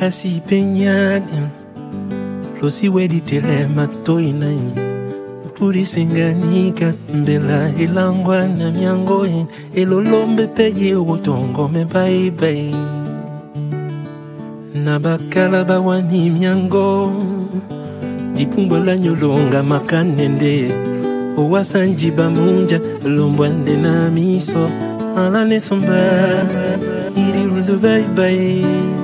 lokasi penyani Losi wedi telema toinai Puri singanika mbela ilangwa na miangoe Elolombe peye wotongo me bye bye Na bakala bawani miango. Dipungwala nyolonga makanende. Owasanji bamunja lombwande na miso. Alane somba Irirudu bye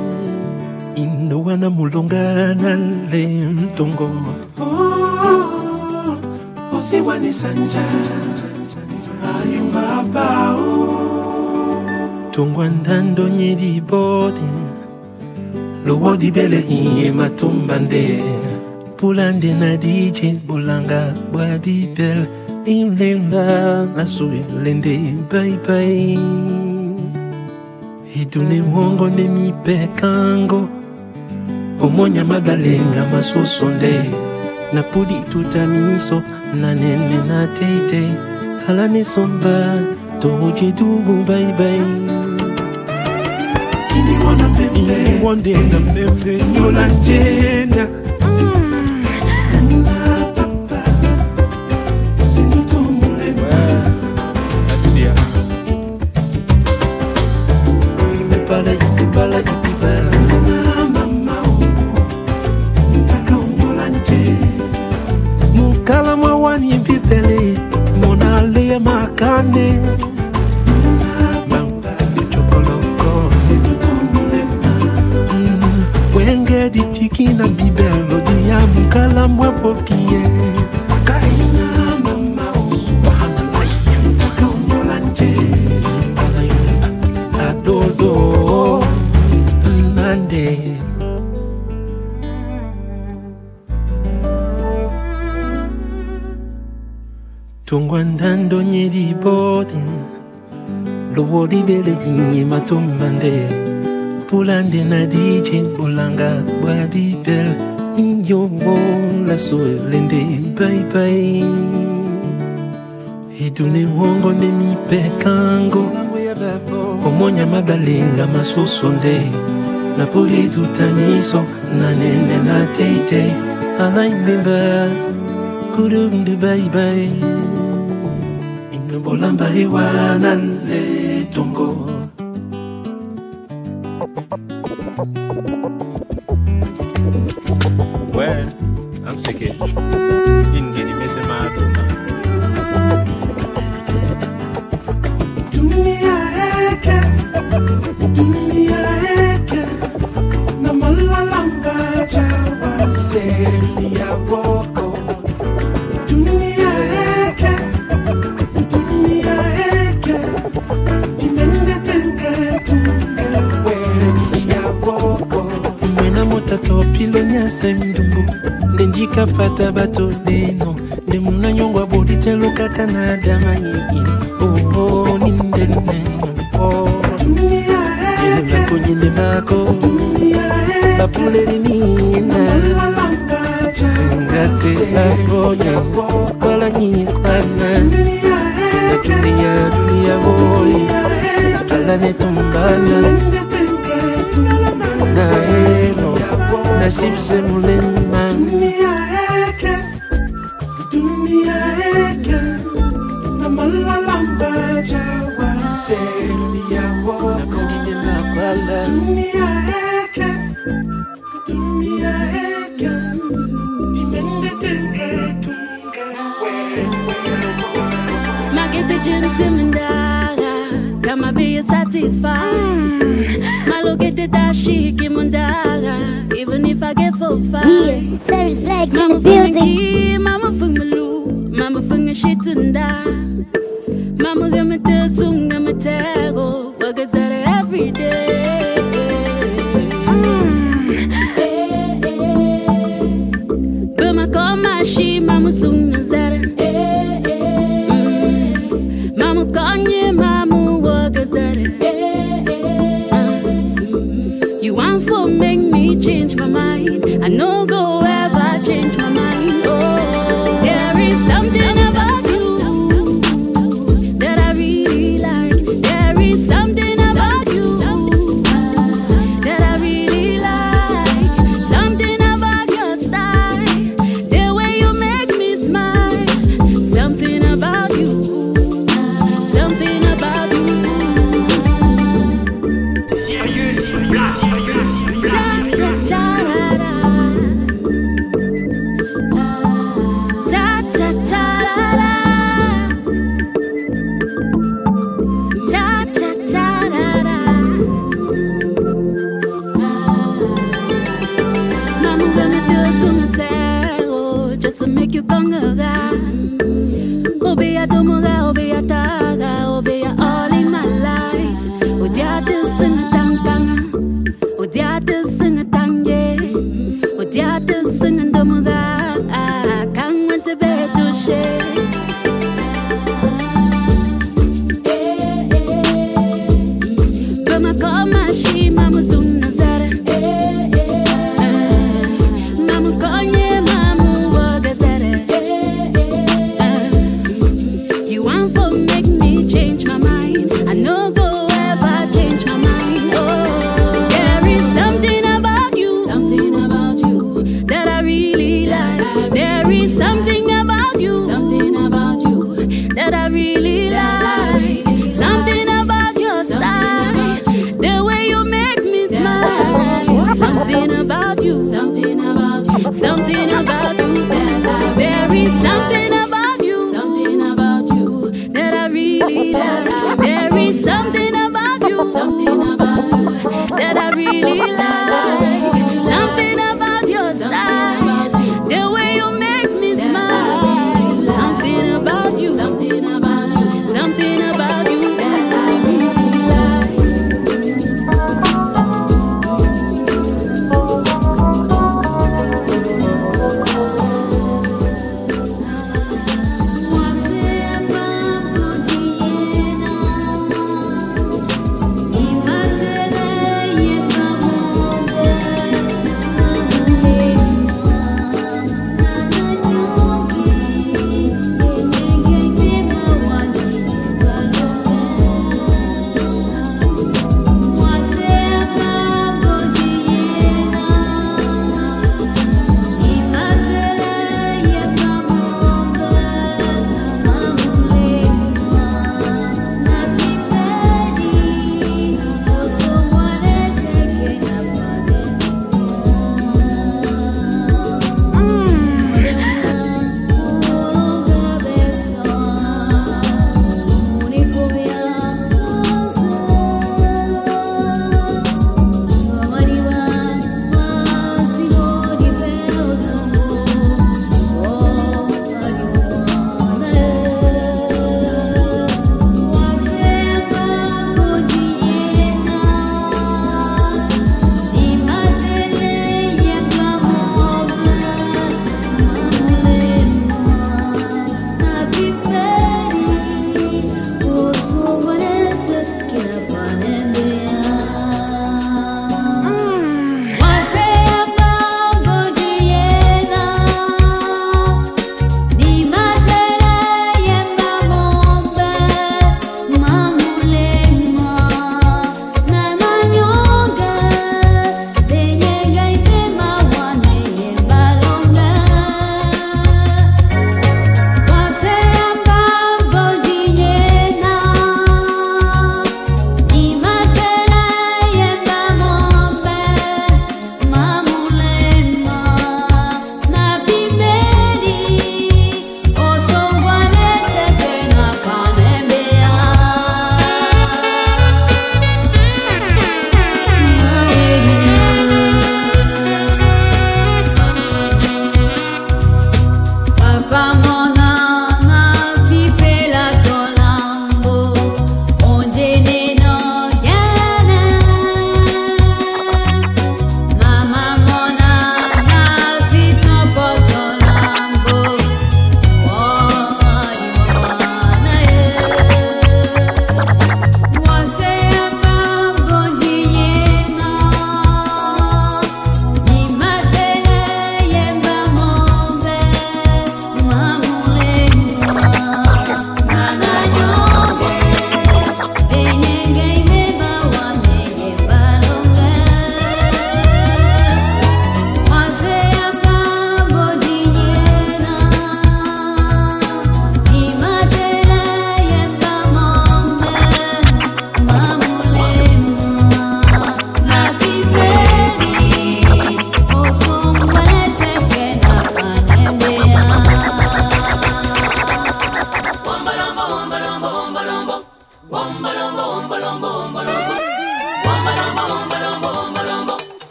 bye Indo wana mulonga na le mtongo Oh, ayo mabao. Tongwa ndando nyeri bodi Lowodi bele iye matumbande Pulande na DJ bulanga bwa bibel Imlemba na sui lende bye bye Idune wongo ne mi pekango Omonya madalenga masosonde. Na pudi tutamiso na nene na teite. Alane somba toje dubu bye bye Kini mane wenge ditiki na bibelo diya mokala mwa pokie Tungwa ndando nyeri bodi Lowodi bele inye matumbande. Pulande na DJ bulanga bwa bibel Inyo la soelende bye bye. Idune wongo ne mi pekango Omonya madalenga masosonde Na puli tutaniso na nene na teite. Alai bimba Kurumdu bye bye Bolamba iwana le tongo ya boi kala netumbana na eno na sipse monene. Satisfied. Malogete dashiki mundaga, even if I get for five. Yeah, Service Blacks in the Mama building. mama fungalu, mama funga shitunda. Mama gama te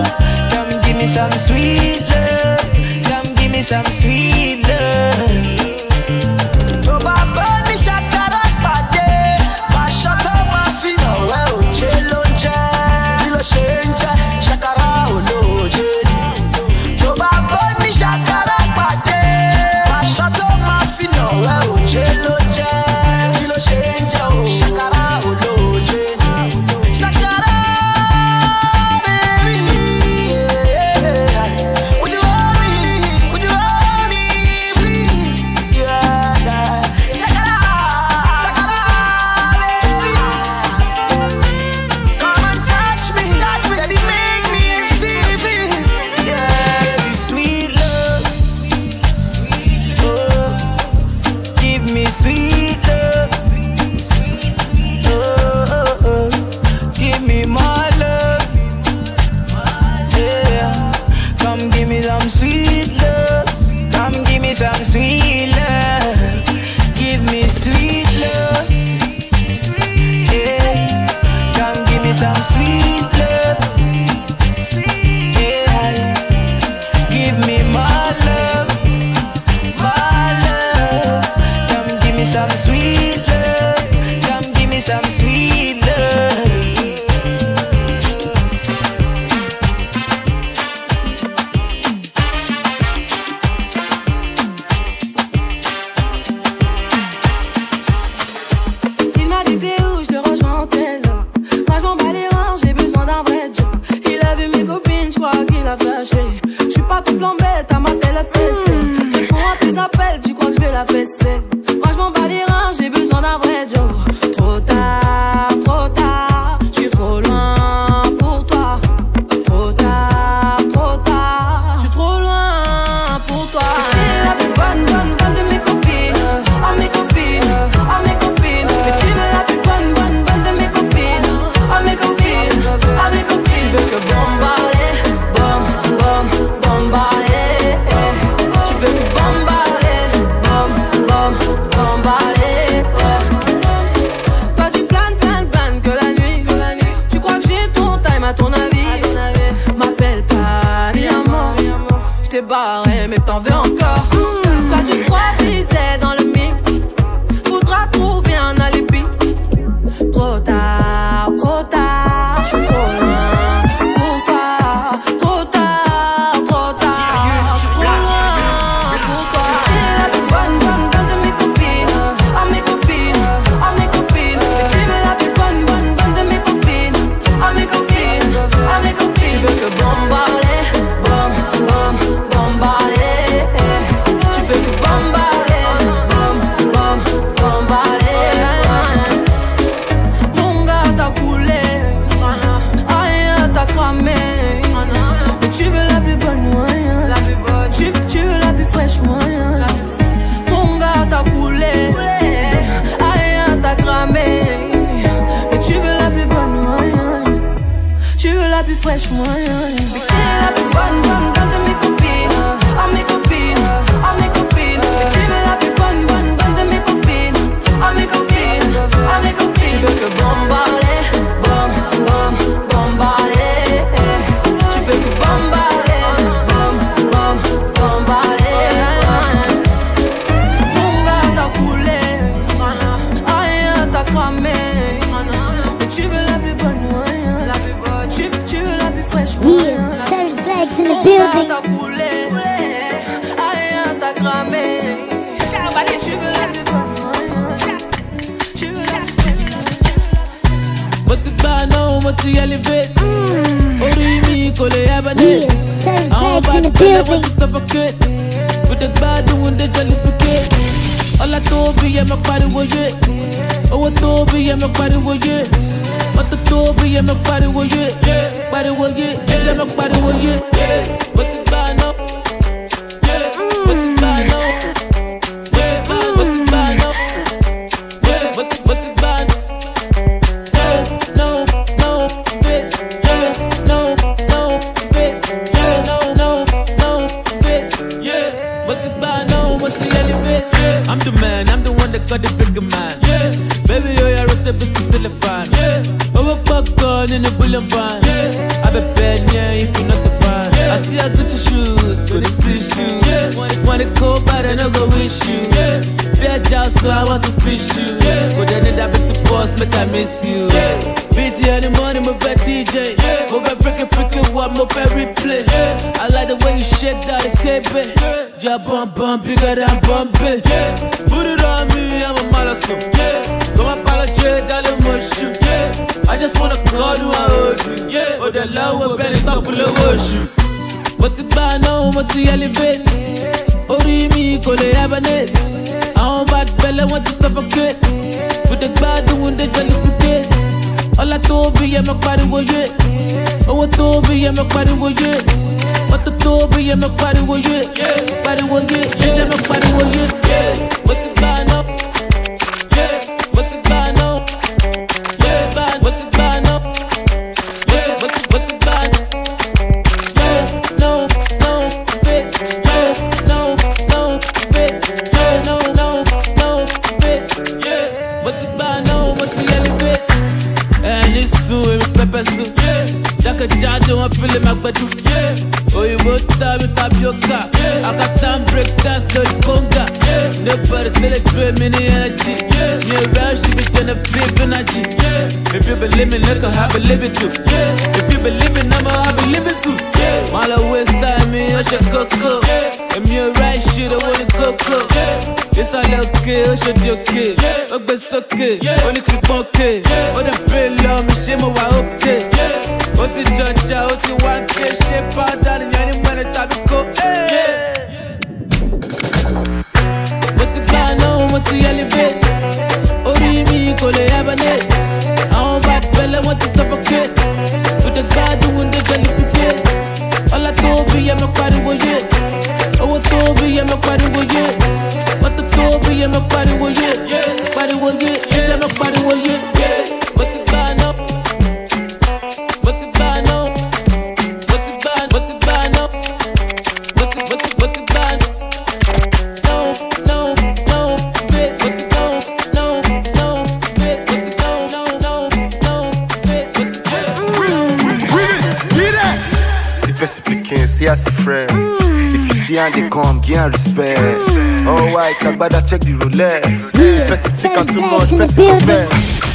Come give me some sweet love. Come give me some sweet love. Orí mi kò lè Yeah, hibernate. Serge Àwọn Bags in bad the belle want building. to suffocate. The gbádùn and the jollificate. Ọlá tó bí yẹ mọ pariwo yé. Owó tó bí yẹ mọ pariwo yé. Mọ́tò tó bí yẹ mọ pariwo yé. Pariwo yé, yẹ mọ pariwo yé. Mo ti gbà náà. Got the bigger man. Baby, yo, you're a bit to telephone. Owó pọ̀kọ́ nínú bullion van. Abẹ́bẹ́ ni ẹ if you're not the fan. I see her Gucci shoes, kò ní sí shoes. Wọ́n ní kó bàdé, no go wish you. Bí ẹja so I want to fish you. Kò dé ní dàbí ti boss, make I miss you. Busy any morning, mo fẹ́ DJ. Mo fẹ́ freaking freaking what mo fẹ́ replay. I like the way you shake that kébé. Your bum bum bigger than Bombay. Put it on me, I'm a malasso. Come on, apologize, darling, mushu. I just wanna call you, I hold you. Oh, the love will it up, full of worship. Mo ti gbà náà, mo ti elevate. Orí mi kò lè hibernate. Àwọn bad belle want to suffocate. With the gbádùn and the jollificate. Ọlá tó bí yẹ mọ pariwo yé. Owó tó bí yẹ mọ pariwo yé. Mọ́tò tó bí yẹ mọ pariwo yé. Pariwo yé, yẹ mọ pariwo yé. Mo ti gbà tẹ́lẹ̀ dúró mi ní energy. mi ò rẹ́ ṣì bí jẹ́nẹ̀ fi if you believe me nigga I believe it too. if you believe me number I believe it too. máa lọ waste time mi ó ṣe kókó. èmi ò rẹ́ ṣì owó ní kókó. ìsàlẹ̀ òkè ó ṣe di òkè. ó gbé sókè ó ní kíkpọ́n òkè. ó dẹ̀ pray lọ mi ṣé mo wà òkè. ó ti jọjà ó ti wá ké ṣé pàdà nìyẹn ní mẹ́rin tàbí kó. mo mo ti elevate. orí mi kò lè hibernate. àwọn bad belle wọ́n ti suffocate. with the gbádùn and the yẹ mọ pariwo yé. yẹ mọ pariwo yé. yé. Friend. If you see and they come, give respect. Oh, white, I better check the Rolex. If person think I'm too much, person.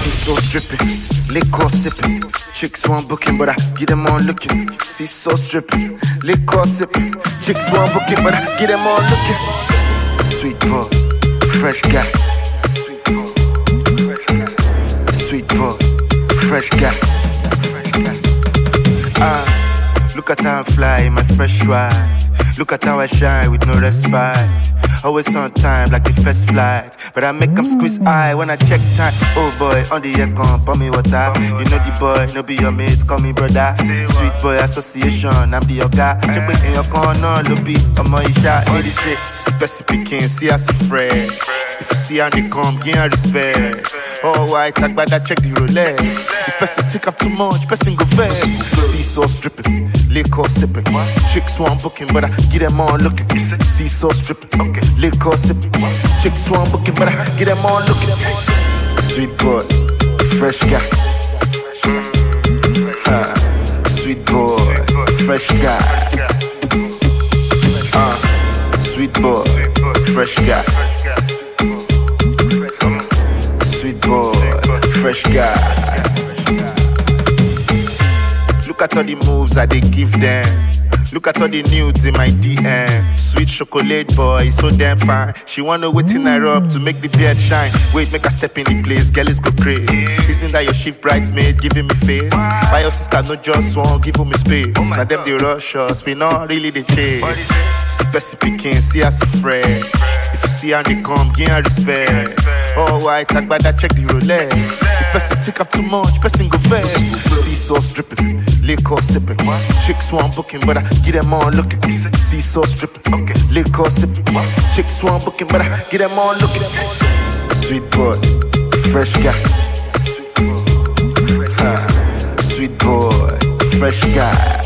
See so stripping, liquor sipping. Chicks want booking, but I get them on looking. See so stripping, liquor sipping. Chicks want booking, but I get them on looking. Sweet boy, fresh guy. Sweet boy, fresh guy. Look at how I fly in my fresh ride. Look at how I shine with no respite. Always on time like the first flight. But I make them squeeze eye when I check time. Oh boy, on the air come, pour me water. You know the boy, no be your mate, call me brother. Sweet boy association, I'm the yoga. Check it in your corner, no be a my shot. Lady say, see best picking, see us friend. If you see how they come, her respect. Oh, white, talk about that, check the Rolex. If person think I'm too much, person go vex. Seesaw stripping, liquor sipping. Chicks want booking, but I get them on looking. Seesaw stripping, okay. liquor sipping. Chicks want booking, but I get them on looking. Sweet boy, fresh guy. Ah, sweet boy, fresh guy. Ah, sweet boy, fresh guy. Sweet boy, fresh guy. Look at all the moves I they give them. Look at all the nudes in my DM. Sweet chocolate boy, so damn fine. She wanna wait in I rub to make the beard shine. Wait, make her step in the place, girl is go crazy. Isn't that your shift bridesmaid giving me face? By your sister, no just one, give me space. Oh Now them the rush us, we not really the chase. Spessy picking, see us a friend. If you see how they come, give her respect. Oh, white, talk about that, check the Rolex. If person take up too much, person go vex. See sauce dripping, liquor sipping. Chicks want booking, but I get them on looking. See sauce dripping, liquor sipping. Chicks want booking, but I get them on looking. Sweet boy, fresh guy. Sweet boy, fresh guy.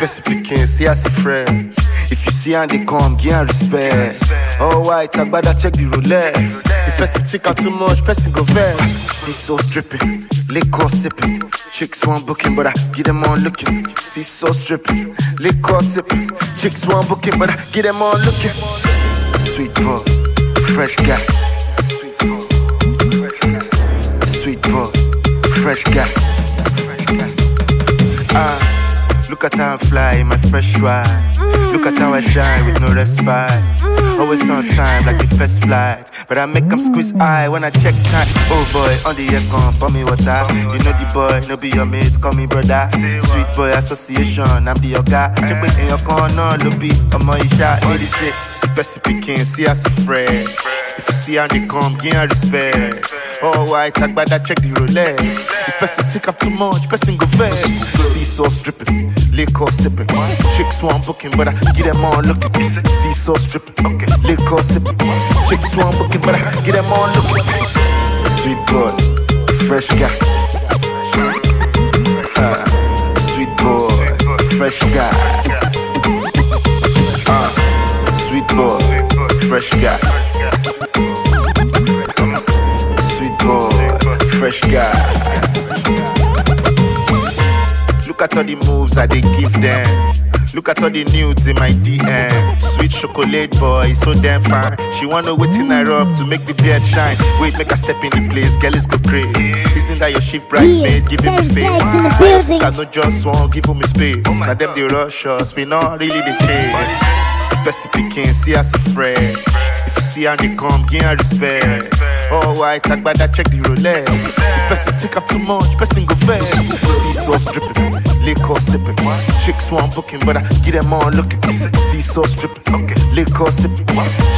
Person picking, see as a friend. If you see how they come, give her respect. Oh, white, I better check the Rolex. If person take out too much, person go vex. See so stripping, liquor sipping. Chicks want booking, but I get them on looking. See so stripping, liquor sipping. Chicks want booking, but I get them on looking. Sweet boy, fresh guy. Sweet boy, fresh guy. Ah, look at how I fly my fresh ride. Look at how I shine with no respite. Always on time, like the first flight. But I make them squeeze eye when I check time. Oh boy, on the air come, pour me water. You know the boy, no be your mate, call me brother. Sweet boy association, I'm the your guy. Check in your corner, no be on my shot. 86, Spessy picking, see us a friend. If you see how they come, her respect. Oh, white, talk about that, check the Rolex. If person take up too much, person go vex. See sauce dripping, liquor sipping. Chicks want booking, but I get them on looking. See sauce dripping, liquor sipping. Chicks want booking, but I get them on looking. Sweet boy, fresh guy. Ah, sweet boy, fresh guy. Ah, sweet boy, fresh guy. Fresh guy. Look at all the moves I they give them. Look at all the nudes in my DM. Sweet chocolate boy, so damn fine. She wanna wait in I rub to make the beard shine. Wait, make her step in the place, girl is go crazy. Isn't that your shift bridesmaid giving me Same face? place in the My sister no just one, give him me space. Oh now them the rush us, we not really the chase. Spessy picking, see us a friend. If you see how they come, give her respect. Oh, white, talk about that, check the Rolex. Person take up too much, person go vex. See sauce dripping, liquor sipping. Chicks want booking, but I get them on looking. See sauce dripping, liquor sipping.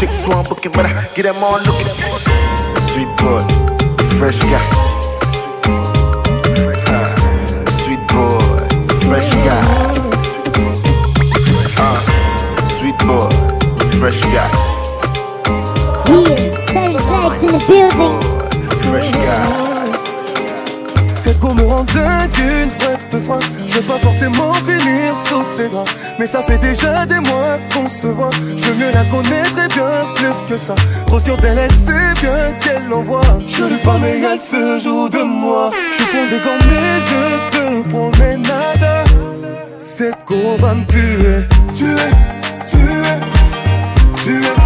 Chicks want booking, but I get them all looking. Sweet boy, fresh guy. Ah, Sweet boy, fresh guy. Ah, Sweet boy, fresh guy. Yeah, Serge Black's in the building. Fresh guy. Cette go me rend dingue, une vraie peu froide. Je veux pas forcément finir sous ses draps. Mais ça fait déjà des mois qu'on se voit. Je veux mieux la connaître et bien plus que ça. Trop sûre d'elle, elle sait bien qu'elle l'envoie. Je lui parle, mais elle se joue de moi. Je suis con des gants, mais je te promets nada. Cette go va me tuer. Tuer, tuer, tuer, tuer,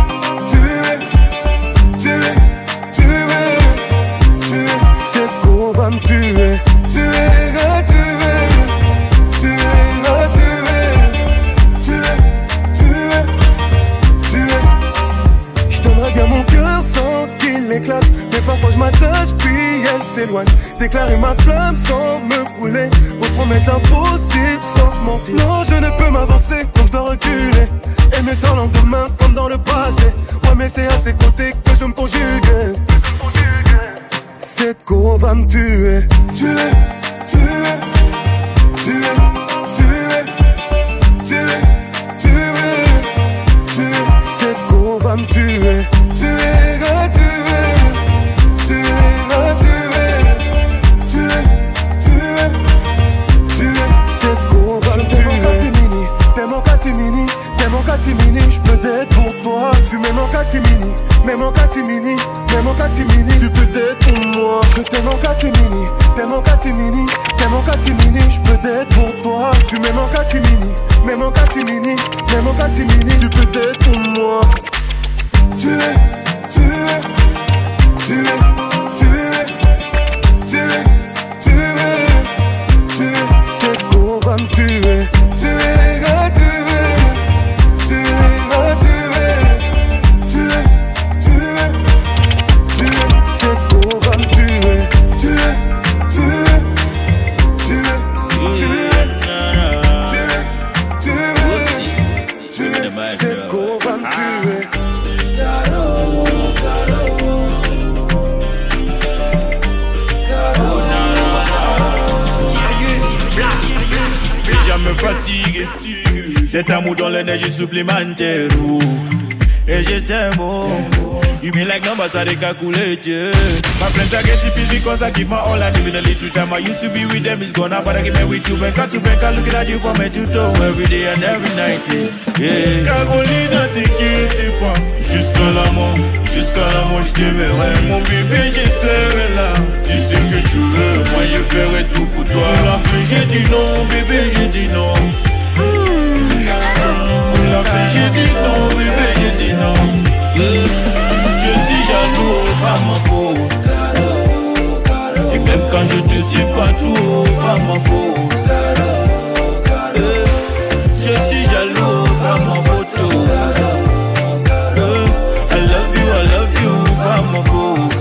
they calculated. My friends are getting busy because I give my all. I live in a little time. I used to be with them, it's gone now, but I get me with you. Venka to Venka, looking at you from head to toe every day and every night. Yeah. Jusqu'à la mort, jusqu'à la mort, je t'aimerai. Mon bébé, je serai là. Tu sais que tu veux, moi je ferai tout pour toi. La fin, j'ai dit non, bébé, j'ai dit non. La fin, j'ai dit non, bébé, j'ai dit non. Pas ma faute. Et même quand je te suis pas tout, pas ma faute. Je suis jaloux, pas ma faute. I love you, I love you, pas ma faute.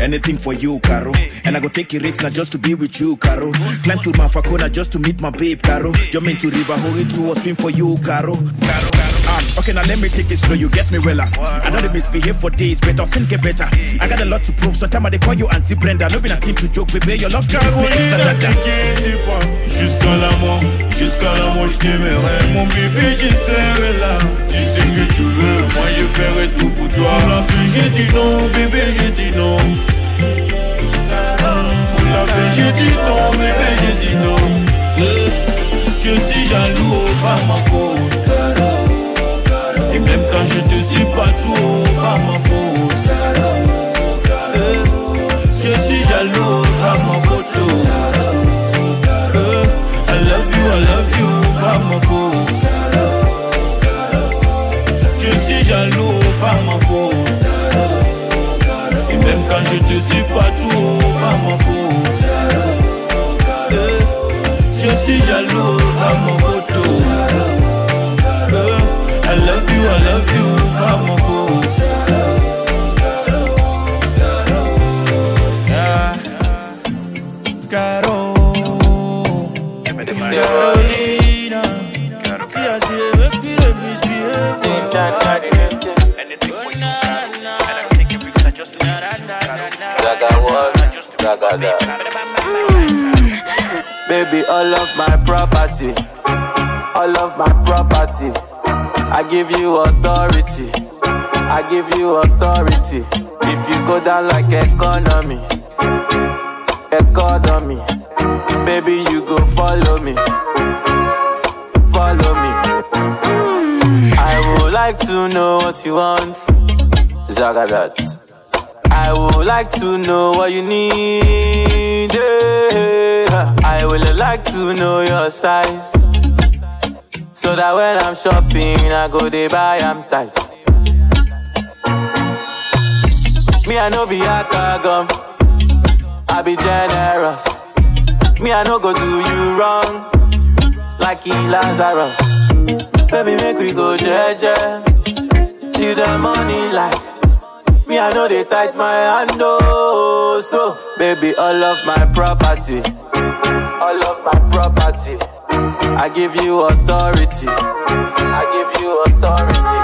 Anything for you, Caro. And I go take a risk not just to be with you, Caro. Climb to Mount Fakona just to meet my babe, Caro. Jump into River Hurry to a swim for you, Caro. Caro, Okay, now let me take it slow. You get me well. I know they misbehave for days, but I'll soon get better. I got a lot to prove. Sometimes they call you Auntie Brenda. No be a team to joke, baby. Your love can me extra dada. Jusqu'à la mort, jusqu'à la mort, je t'aimerai. Mon bébé, je serai là. Tu sais que tu veux, moi je ferai tout pour toi. Pour la fin, j'ai dit non, bébé, j'ai dit non. Pour la fin, j'ai dit non, bébé, j'ai dit non. Je suis jaloux, pas ma faute. Et même quand je te suis pas tout, pas ma faute. Euh, Je suis jaloux, pas ma faute. Euh, I love you, I love you, pas ma faute. Je suis jaloux, pas ma faute. Et même quand je te suis pas tout, pas ma faute. Euh, Je suis jaloux, pas ma faute. Baby, all of my property, all of my property. I give you authority, I give you authority. If you go down like economy, economy, baby, you go follow me, follow me. I would like to know what you want, Zagadat. I would like to know what you need. yeah. I would like to know your size. So that when I'm shopping, I go they buy, I'm tight. Me, I know be a gum. I be generous. Me, I no go do you wrong. Like he Lazarus. Baby, make we go jeje. Till the money light. Me, I know they tight my hand, oh. So, baby, all of my property, all of my property, I give you authority, I give you authority.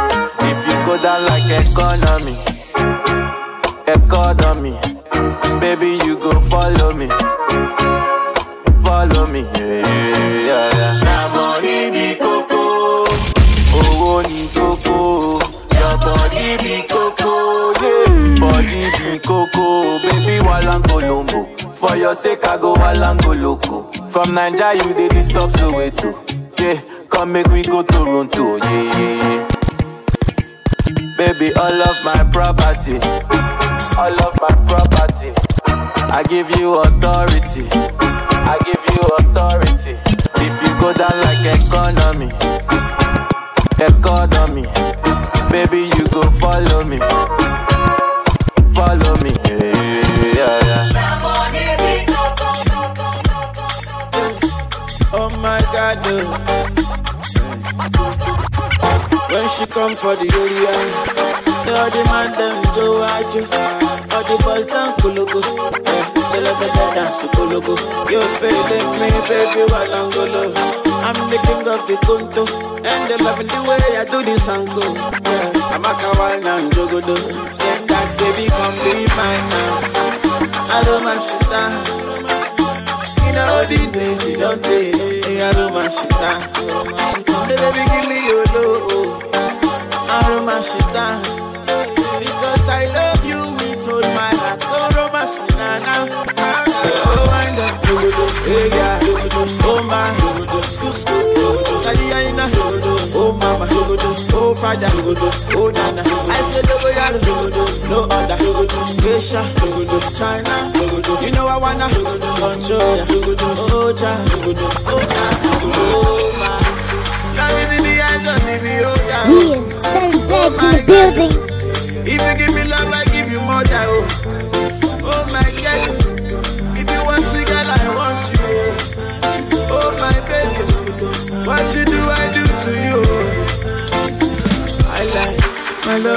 If you go down like economy, economy, baby, you go follow me, follow me, yeah, yeah, yeah. yeah. Na money be coco, coco, baby walangolombo. For your sake, I go walangoloko. From Nigeria, you this stop Soweto. Yeah, come make we go Toronto, yeah, yeah, yeah. Baby, all of my property, all of my property. I give you authority, I give you authority. If you go down like economy, economy. Baby, you go follow me. Follow me. Yeah, yeah, yeah. Oh my god. When she come for the area, say all the man them do ajo, all the boys down kologo. Eh, say let them dance to kologo. You feeling me, baby, walangolo. I'm the king of the conto, and they loving the way I do this anko. Yeah, I'm a kawaii and jogodo. Yeah, baby come be mine now. I don't mind shit down. You know the days you don't take. I don't mind shit. Say baby give me your love. I don't mind shit. Because I love you with all my heart. Go romance me now now. Oh, wind up, hey yeah, oh my, school school, Taliana, oh mama, oh father, oh nana. I said oh, no yard, no other, Asia, China, you know I wanna control ya, oh cha, oh na, oh my. Love is in the eyes of the beholder. Yeah, seven bags in the building. If you give me love, I give you more than oh. Oh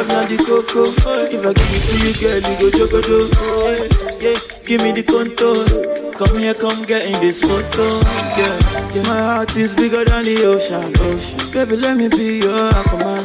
love, not the cocoa. If I give it to you, girl, you go jogodo. Oh, yeah, give me the contour. Come here, come get in this photo. Yeah, yeah. My heart is bigger than the ocean. ocean. Baby, let me be your aquaman.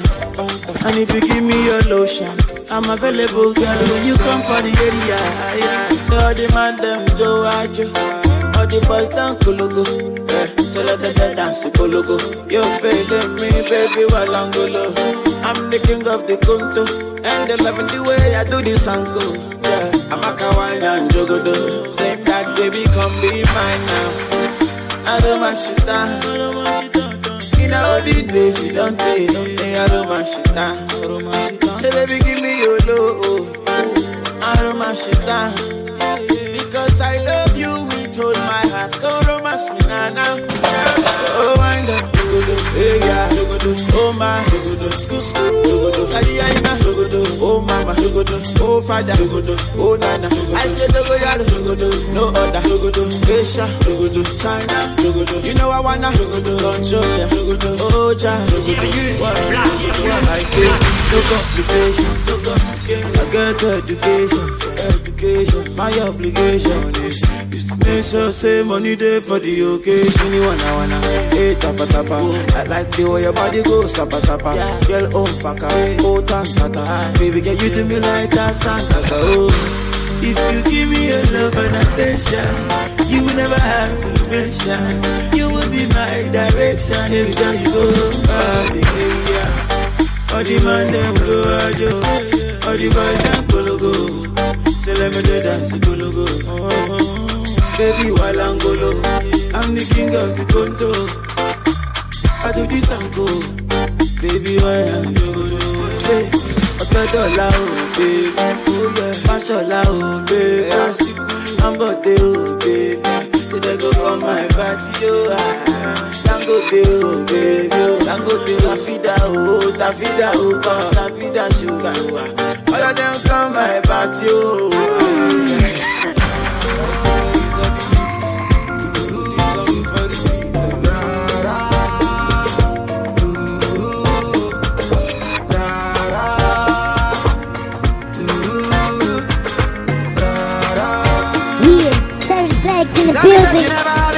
And if you give me your lotion, I'm available, girl. When you come for the area, yeah. So all the man them Joe all the boys down Kologo. Yeah, so let them dance Kologo. You're failing me, baby, while I'm. I'm the king of the Kunto, and they loving the way I do this angle. Yeah, I'm a kawaii and jogodo. Same that baby, come be mine now. I don't want shit down. In all the days you don't take, hey, I don't want shit down. Say baby, give me your love. I don't want shit down. School school, Taliana, oh mama, oh father, oh nana. I said no yard, no other, Asia, China, you know I wanna. Control ya, oh cha, I say no complication, I get education, education, my obligation is is to make sure say money there for the occasion. You wanna wanna, hey tapa tapa. I like the way your body goes sapa sapa. Girl on faka, oh tanta oh, Baby girl you do me like a Santa Claus. If you give me your love and attention, you will never have to mention. You will be my direction every time you go. All the all the man them go oh, ajo, all the boys dance. Oh. Baby, while I'm golo, I'm the king of the conto. I do this and go. Baby, why I'm golo? Say, ọ̀tọ̀ dọ̀la o, baby. Fáṣọlá o, baby. Ambode o, baby. Say they go come my party o. ah. Dangote baby. o. Dangote Tafida o, Tafida o, come. Tafida sugar o. ah. All of them come my party o. Yeah, seven bags in the building.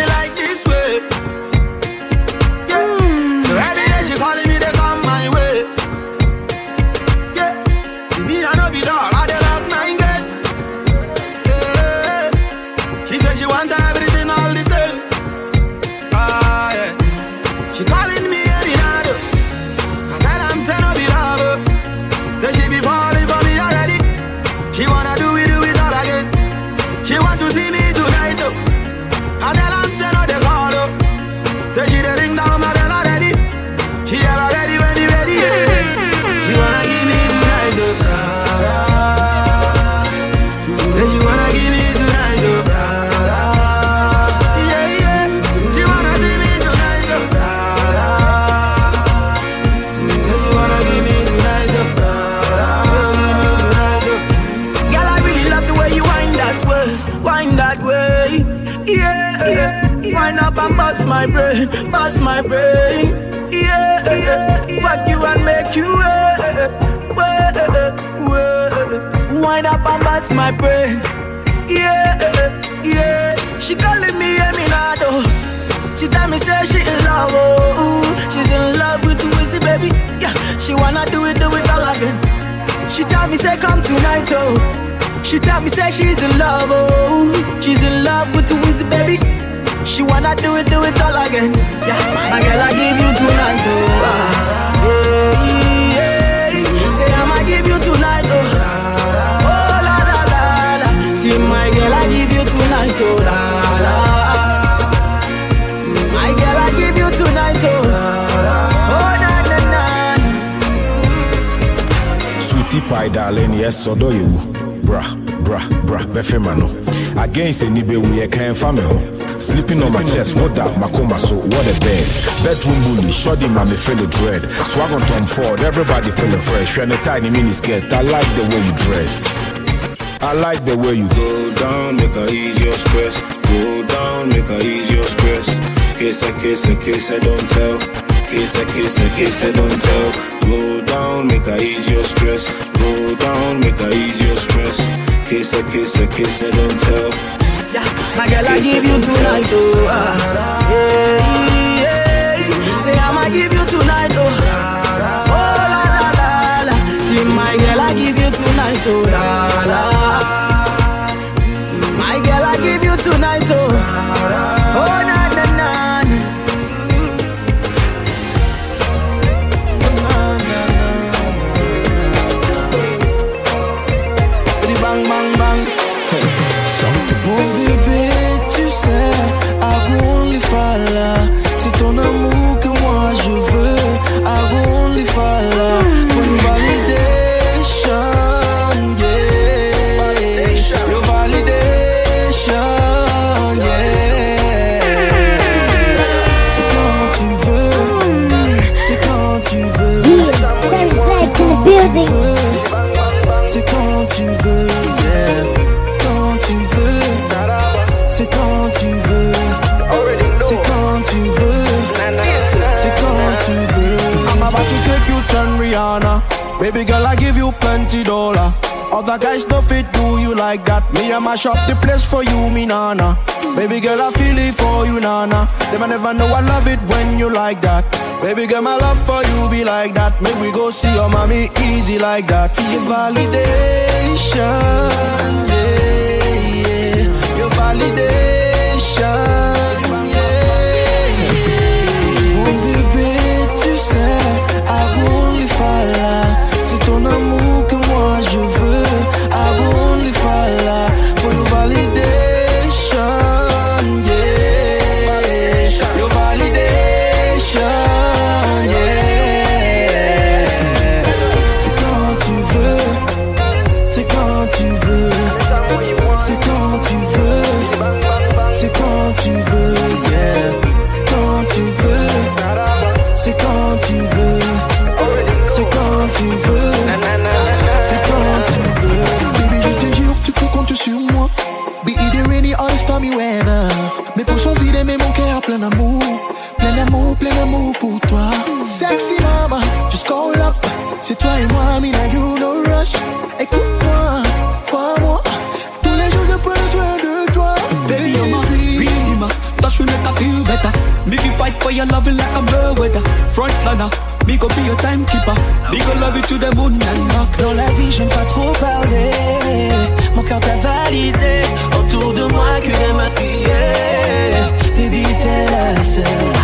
Bust my brain. Yeah, yeah. yeah. Fuck you and make you wait, wait, wait. Wind up and bust my brain. Yeah, eh, eh, yeah. She calling me Eminado. She tell me say she in love, oh, she's in love with it, baby? Yeah, she wanna do it, do it all again. She tell me say come tonight, oh. She tell me say she's in love, oh, she's in love with Weezy baby. She wanna do it, do it all again. Yeah, my girl, I give you tonight, oh. ah. Say I'ma give you tonight, oh. Oh la la la. See my girl, I give you tonight, oh la la. My girl, I give you tonight, oh. Oh na na na. Sweetie pie darling, yes, odo you. Bra, bra, bra, befema no. Against any be we can family ho. Sleeping on my chest, what that makoma so what a bed. Bedroom bully, shoddy mommy feel the dread. Swag on Tom Ford, everybody feeling fresh. You're in a tiny mini skirt, I like the way you dress. I like the way you Go down, make her ease your stress. Go down, make her ease your stress. Kiss her, kiss her, kiss her, don't tell. Kiss her, kiss her, kiss her, don't tell. Go down, make her ease your stress. Go down, make her ease your stress. Kiss her, kiss her, kiss her, don't tell. Yeah, my girl, I give you tonight, oh. ah. Other guys no fit do you like that. Me I mash up the place for you, me nana. Baby girl, I feel it for you, nana. Them I never know I love it when you like that. Baby girl, my love for you be like that. Make we go see your mommy easy like that. Your validation, yeah, yeah. Your validation, Plein d'amour, pour toi. Sexy mama, just call up. C'est toi et moi, mina, you no rush. Écoute-moi, crois-moi. Tous les jours, j'ai besoin de toi. Baby, you're my ma. Touch me make I feel better. Me be fight for your loving like I'm the weather. Frontliner, me go be your timekeeper. Me go love you to the moon and back. Dans la vie, j'aime pas trop parler. Mon cœur t'a validé. Autour de moi, que des maquillés. Baby, t'es la seule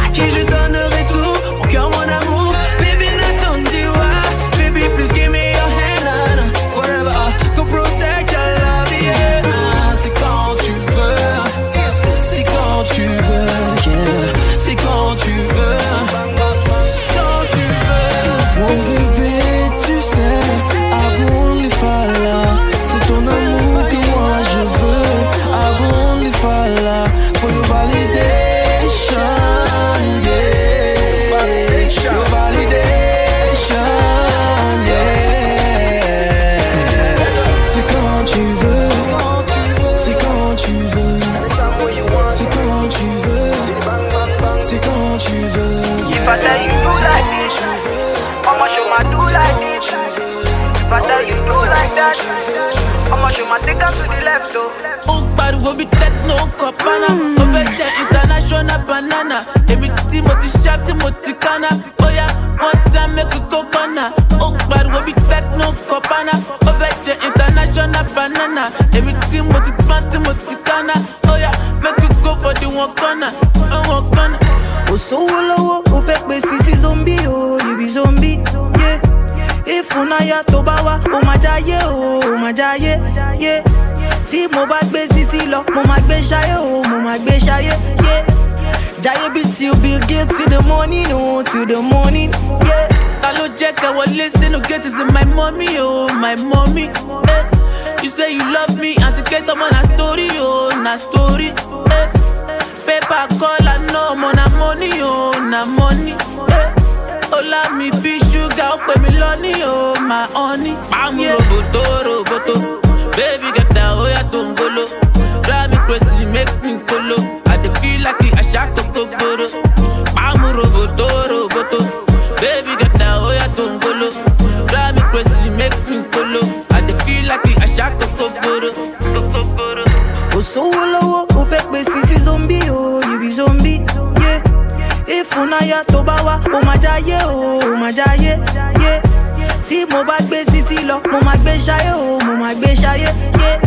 bí techno fẹ́ jẹ́ international banana. Èmi tí mo ti ṣá tí mo ti kánná bóyá wọ́n ta mẹ́kù kó kọ́nà ó pariwo bí techno kọ̀pánà ó international banana. Èmi tí mo ti gbọ́n tí mo ti kánná. Make you go for the one corner, one corner. kò sówó lọ́wọ́ ó fẹ́ pé sisi zombi o you be zombie yeah. ìfúnnáyà tó bá wá ó máa jáyé o máa jáyé yeah. Tí mo bá gbé sisi lọ mo máa gbé ṣayé o mo máa gbé ṣayé yeah. jáyé bí till bill gates till the morning o till the morning. Yeah. Ta ló jẹ́ kẹ́ wọlé sínú gate is my mommy oh my mommy. Eh. You say you love me, àti kẹ́tọ́ mọ́ na story oh na story. Eh. Paper call I know mo na money oh na money. Eh. Ọlá mi bí ṣúgà ó pè mí lọ́ní oh my honey. Pàmò roboto roboto, baby gẹ̀dá ó yàtọ̀ ń golo. Drive me crazy make me kolo, I dey feel like àṣà kòkó gbòòrò. Pàmò roboto roboto. Baby get down, oh yeah, don't go low. Drive me crazy, make me go low. I dey feel like a shot of kokoro, kokoro. kò sówó lọ́wọ́ ó fẹ́ pé sisi zombi o be zombie. Yeah. ìfúnnáyà tó bá wá ó oh, máa jáyé o oh, máa jáyé. Tí mo bá gbé sisi lọ mo máa gbé ṣayé o mo máa gbé ṣayé. Yeah.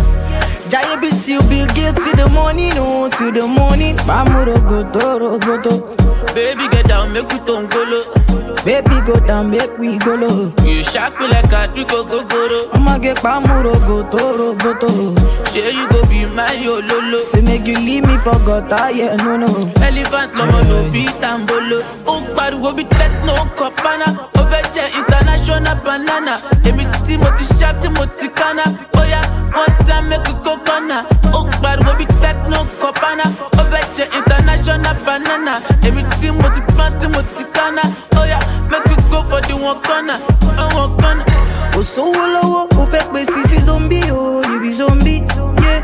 jáyé bí till bill gates till the morning oh, o till the morning. bámúrògòtò roboto. Baby get down, make we don't go low. baby go down make we go low. You shock me like I do oh, go go go low. ọmọge pàmùrògòtò roboto. Say you go be my yo lolo. say make you leave me for gutter yeah no no. Elephant lọmọ ló bí tambolo. Ó pariwo bí techno kọ̀pánà. Ó fẹ́ jẹ international banana. Èmi tí mo ti ṣá tí mo ti kánná. Bóyá one time make we go corner. Ó pariwo bí techno fẹ́ jẹ international banana. Tí mo ti gbọ́n tí mo ti kánná. Bóyá make we go for the one corner. One corner. kò sówó lọ́wọ́ ó fẹ́ pé sisi zombi o you be zombie. Yeah.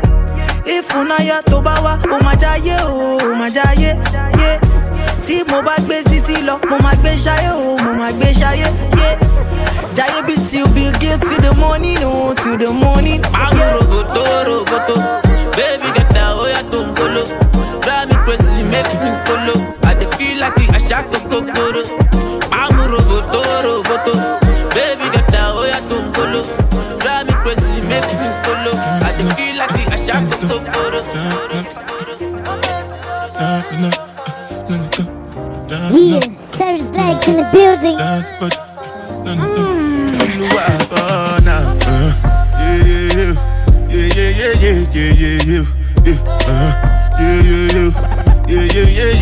ìfúnnáyà tó bá wá ó máa jáyé o ó máa jáyé. Yeah. tí mo bá gbé sisi lọ mo máa gbé ṣayé o mo máa gbé ṣayé. Yeah. jáyé bí till bill gates till the morning o till the morning. Pàmò roboto roboto. Baby get down, oh yeah, crazy, make me go low. I dey feel like a shot of kokoro. Pàmò roboto roboto. Baby get down, oh yeah, don't go low. Drive me crazy, make me go low. I dey feel like a shot of kokoro. Yeah, Service Blacks in the building.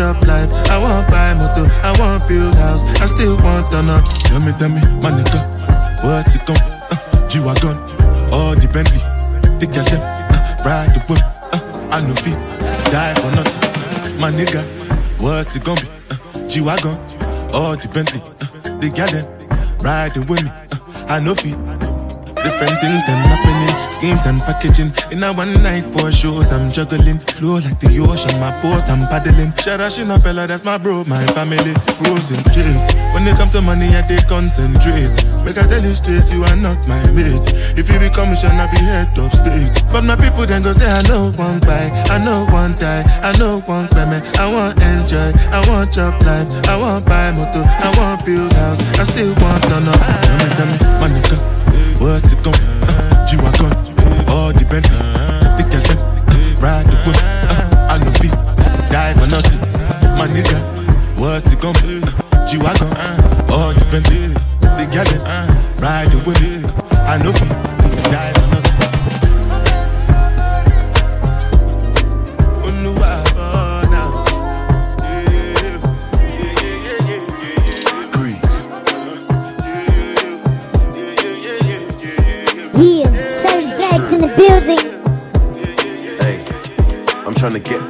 chop life, I want buy motor, I want build house, I still want to know. Tell me, tell me, my nigga, what's it gon' uh, G-Wagon, all the Bentley, the girl them, uh, ride the whip, uh, I no fit, die for nothing. My nigga, what's it gonna be? Uh, G-Wagon, all the Bentley, uh, the gal them riding with me. Uh, I know feet. Different things them happening, schemes and packaging. In a one night for shows, I'm juggling. Flow like the ocean, my boat I'm paddling. Shara Bella, that's my bro, my family. Frozen dreams. When it comes to money, I take concentrate. Make I tell you straight, you are not my mate. If you become mission, I be head of state. But my people then go say, I know one buy, I know one die, I know one payment. I want enjoy, I want job life, I want buy motor, I want build house, I still want to know. Tell me, tell money. What's it gon' uh, G-Wagon, all the Bentley The girl them, ride the whip. Uh, I know feet, die for nothing. My nigga, what's it be? Uh, G-Wagon, all the Bentley The girl them, ride the whip. I know feet,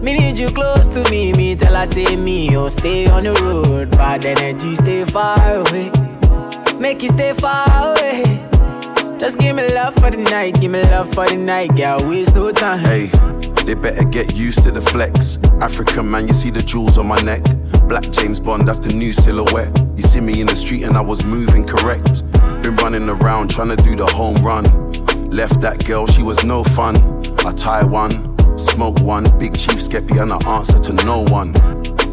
Me need you close to me. Me tell her say me, oh stay on the road. Bad energy, stay far away. Make you stay far away. Just give me love for the night, give me love for the night, girl. Waste no time. Hey, they better get used to the flex. African man, you see the jewels on my neck. Black James Bond, that's the new silhouette. You see me in the street and I was moving correct. Been running around trying to do the home run. Left that girl, she was no fun. I tie one, smoke one, big chief skeppy, and I answer to no one.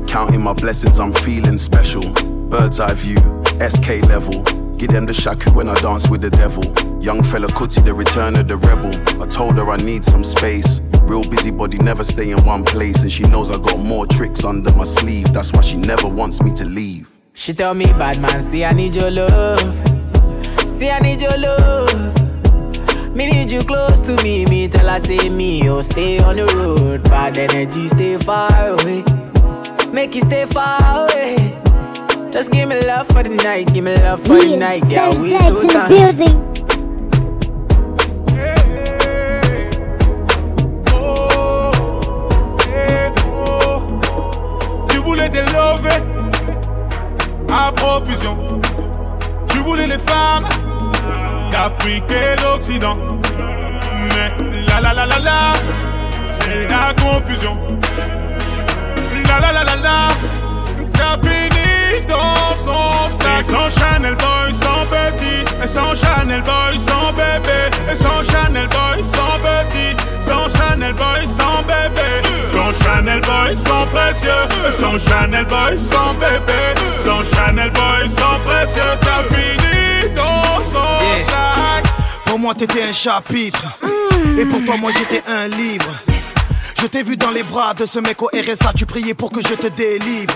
Counting my blessings, I'm feeling special. Bird's eye view, SK level. Give them the shaku when I dance with the devil. Young Fela Kuti, the return of the rebel. I told her I need some space. Real busybody, never stay in one place. And she knows I got more tricks under my sleeve. That's why she never wants me to leave. She tell me, bad man, see I need your love. See I need your love. Me need you close to me. Me tell her say me, oh stay on the road. Bad energy, stay far away. Make you stay far away. Just give me love for the night, give me love for the night, girl. Serge Waste Black's in oh, the building. Des lovés à profusion. Tu voulais les femmes d'Afrique et d'Occident. Mais la la la la la, c'est la confusion. La la la la la, t'as fini dans son sac. Et sans Chanel Boy, sans petit. Et sans Chanel Boy, sans bébé. Et sans Chanel Boy, sans petit. Sans Chanel Boy, sans bébé. Sans Chanel Boy, sans précieux. Sans Chanel Boy, sans bébé. Sans Chanel Boy, sans précieux. T'as fini dans son Yeah. sac. Pour moi, t'étais un chapitre. Et pour toi, moi, j'étais un livre. Je t'ai vu dans les bras de ce mec au RSA, tu priais pour que je te délivre.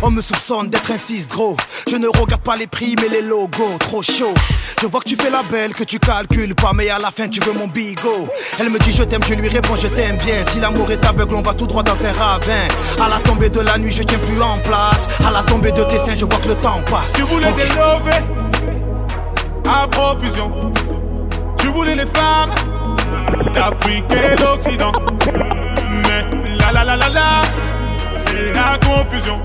On me soupçonne d'être un 6 gros. Je ne regarde pas les prix mais les logos, trop chaud. Je vois que tu fais la belle, que tu calcules pas, mais à la fin tu veux mon bigot. Elle me dit je t'aime, je lui réponds je t'aime bien. Si l'amour est aveugle, on va tout droit dans un ravin. À la tombée de la nuit, je tiens plus en place. À la tombée de tes seins, je vois que le temps passe. Tu voulais des lovés à profusion. Tu voulais les femmes d'Afrique et d'Occident. Mais la la la la la, c'est la confusion.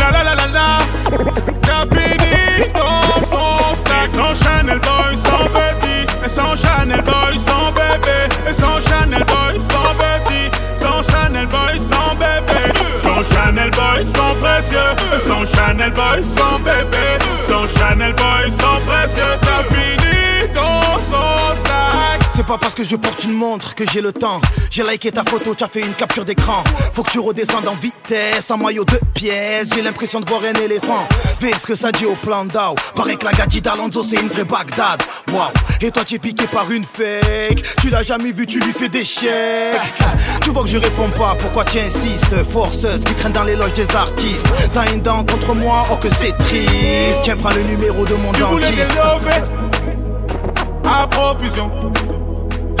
La la la la la, t'as fini dans son sac. Sans Chanel Boy, sans petit. Et sans Chanel Boy, sans bébé. Boy, précieux. Sans Chanel Boy, sans bébé. Sans Chanel Boy, sans précieux. T'as fini sac. C'est pas parce que je porte une montre que j'ai le temps. J'ai liké ta photo, tu as fait une capture d'écran. Faut que tu redescendes en vitesse, en maillot de pièces. J'ai l'impression de voir un éléphant. Fais ce que ça dit au plan d'Ao. Paraît que la gadji d'Alonso c'est une vraie Bagdad. Waouh, et toi tu es piqué par une fake. Tu l'as jamais vu, tu lui fais des chèques. Tu vois que je réponds pas, pourquoi tu insistes? Forceuse qui traîne dans les loges des artistes. T'as une dent contre moi, oh que c'est triste. Tiens, prends le numéro de mon Tu dentiste. à profusion.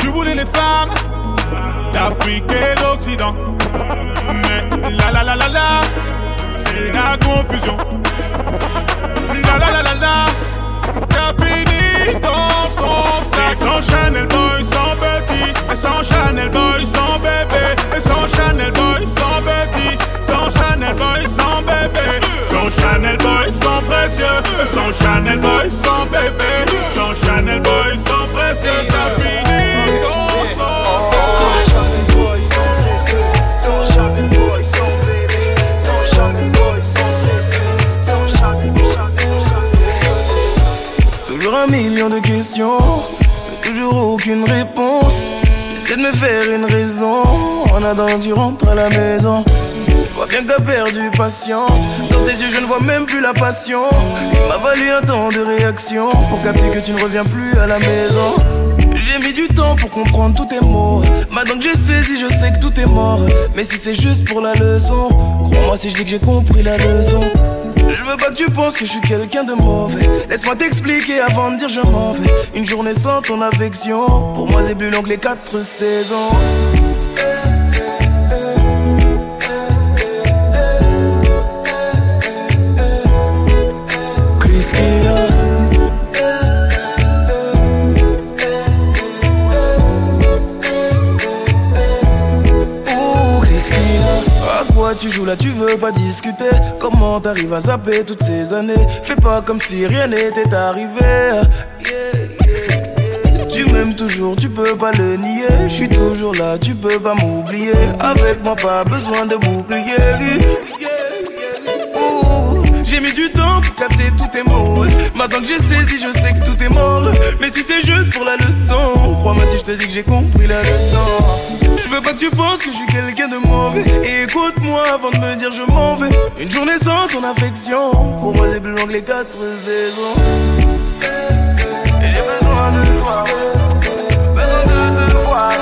Tu voulais les femmes d'Afrique et d'Occident. Mais la la la la la, c'est la confusion. La la la la la, t'as fini dans son sac. Sans Chanel Boy, sans petit. Et sans Chanel Boy, sans bébé. Et sans Chanel Boy, sans petit. Sans Chanel Boy, sans bébé. Sans Chanel Boy, sans précieux. Sans Chanel Boy, sans bébé. Sans Chanel Boy, sans me faire une raison en attendant tu rentres à la maison. Je vois bien que t'as perdu patience. Dans tes yeux, je ne vois même plus la passion. Il m'a fallu un temps de réaction pour capter que tu ne reviens plus à la maison. J'ai mis du temps pour comprendre tous tes mots. Maintenant que j'ai saisi, je sais que tout est mort. Mais si c'est juste pour la leçon, crois-moi si je dis que j'ai compris la leçon. Je veux pas que tu penses que je suis quelqu'un de mauvais. Laisse-moi t'expliquer avant de dire je m'en vais. Une journée sans ton affection, pour moi c'est plus long que les quatre saisons. Tu joues là tu veux pas discuter. Comment t'arrives à zapper toutes ces années? Fais pas comme si rien n'était arrivé. Tu m'aimes toujours, tu peux pas le nier. Je suis toujours là, tu peux pas m'oublier. Avec moi pas besoin de bouclier J'ai mis du temps pour capter tous tes mots. Maintenant que j'ai saisi, je sais que tout est mort. Mais si c'est juste pour la leçon Crois-moi si je te dis que j'ai compris la leçon veux pas que tu penses que je suis quelqu'un de mauvais. Écoute-moi avant de me dire je m'en vais. Une journée sans ton affection. Pour moi c'est plus long que les quatre saisons. Et j'ai besoin de toi. Besoin de te voir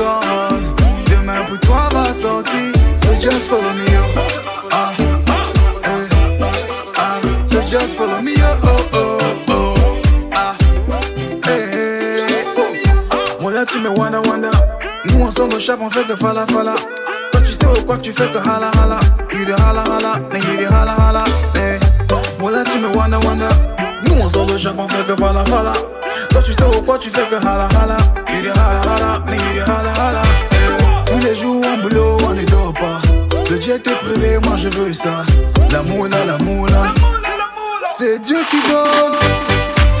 on Demain pour toi va sortir. So just follow me yo. Ah, eh, ah, So just follow me yo oh oh oh. Ah, eh, eh. oh. Moi là tu me wanda wanda? Nous ensemble on chape on fait que fala fala. Toi tu sais au quoi tu fais que hala hala. You the hala hala, then you the hala hala eh. Moi là tu me wanda wanda? Nous ensemble on chape on fait que fala fala. Toi tu sais quoi tu fais que hala hala. Nigga hala hala, nigga hala hala. Hey. Tous les jours en boulot on ne dort pas. Le jet est privé, moi je veux ça. La moula, la moula. C'est Dieu qui donne.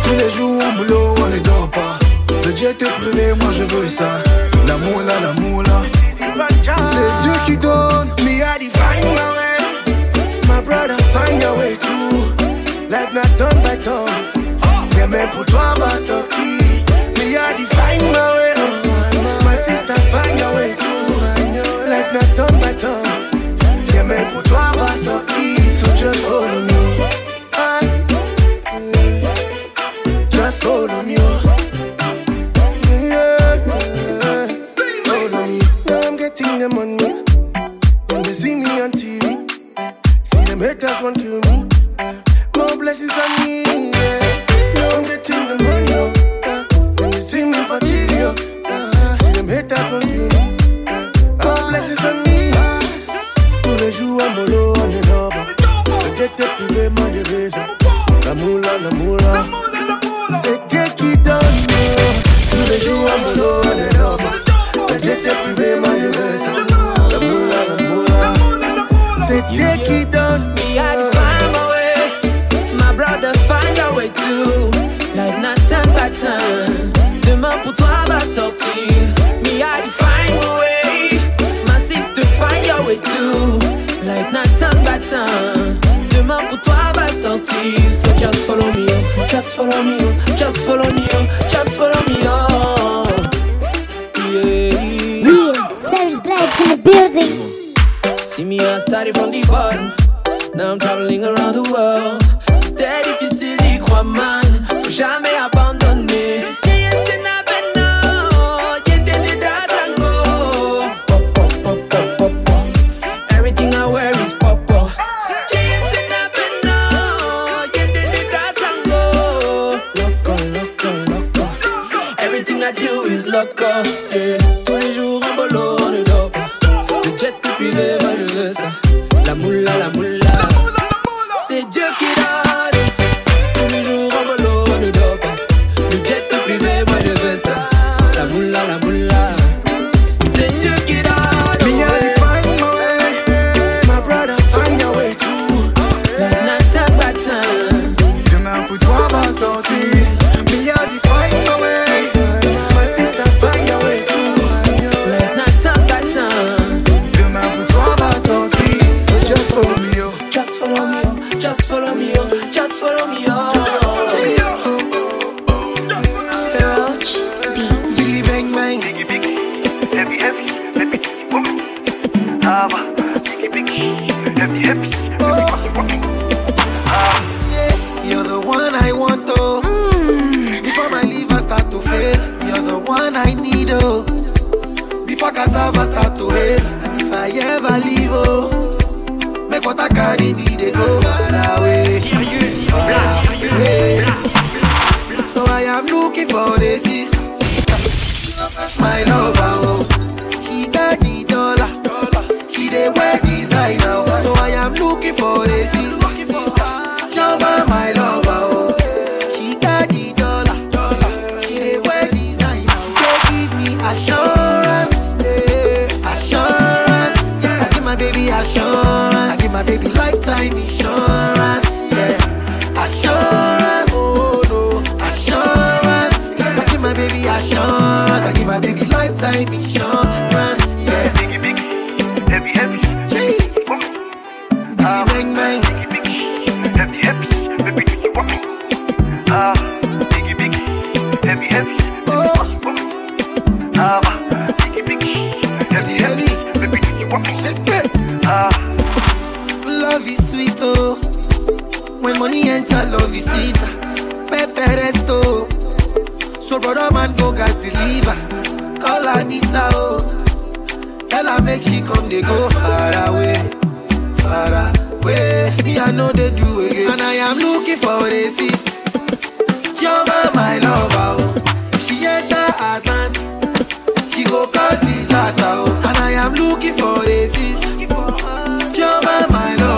Tous les jours en boulot on ne dort pas. Le jet est privé, moi je veux ça. La moula, la moula. C'est Dieu qui donne. Me I define my way. My brother find your way too Life not done by done mais pour toi, va sortir. Me a divine,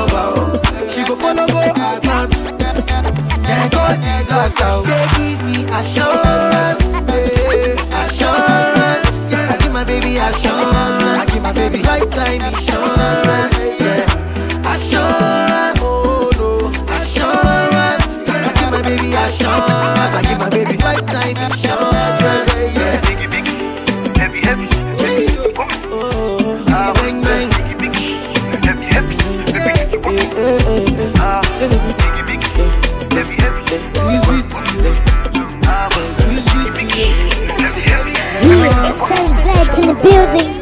Oh. she go follow go attack. Can cause disaster. Oh. Say give me assurance, yeah. assurance. I give my baby assurance. I give my baby lifetime assurance. Music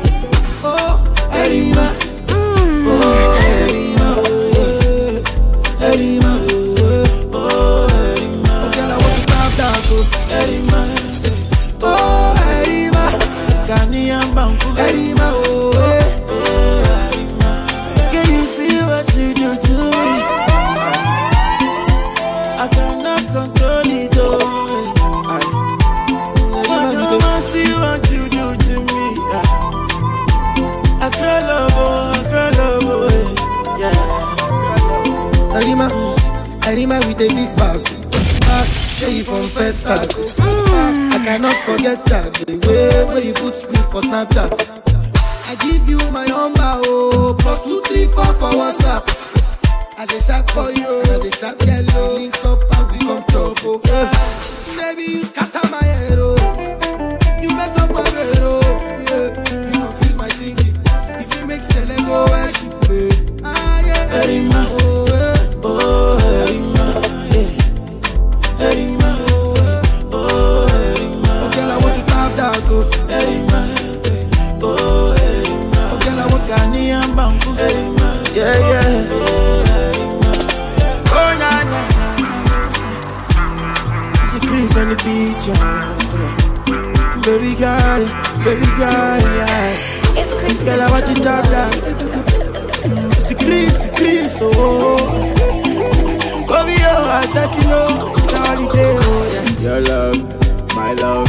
trees on the beach, yeah. Baby girl, baby girl, yeah. It's crazy. Girl, I want you to have that. It's the crease, the crease, oh. Baby, oh, I thought you know it's a holiday, oh, yeah. Your love, my love,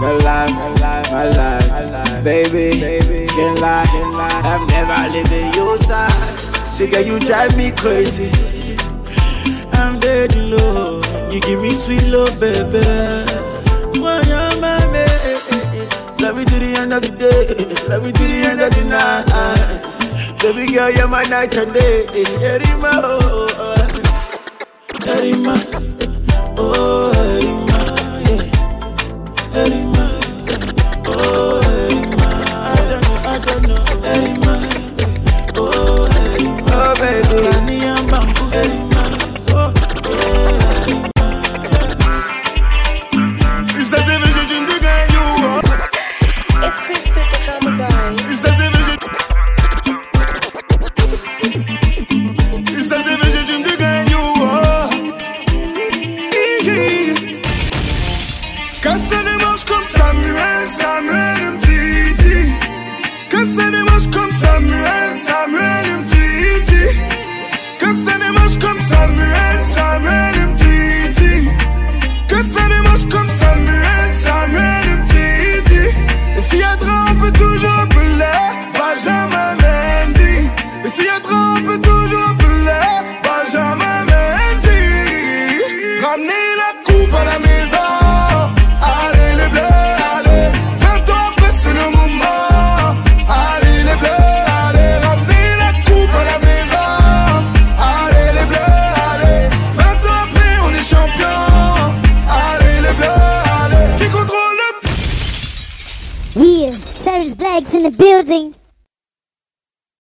your life, my life, baby, baby, can't lie, can't lie. I'm never leaving your side. See, girl, you drive me crazy. I'm dead in love. You give me sweet love, baby. Boy, you my. Love me to the end of the day. Love me to the end of the night. Baby girl, you're my night and day. Erima, oh, oh, oh. Erima.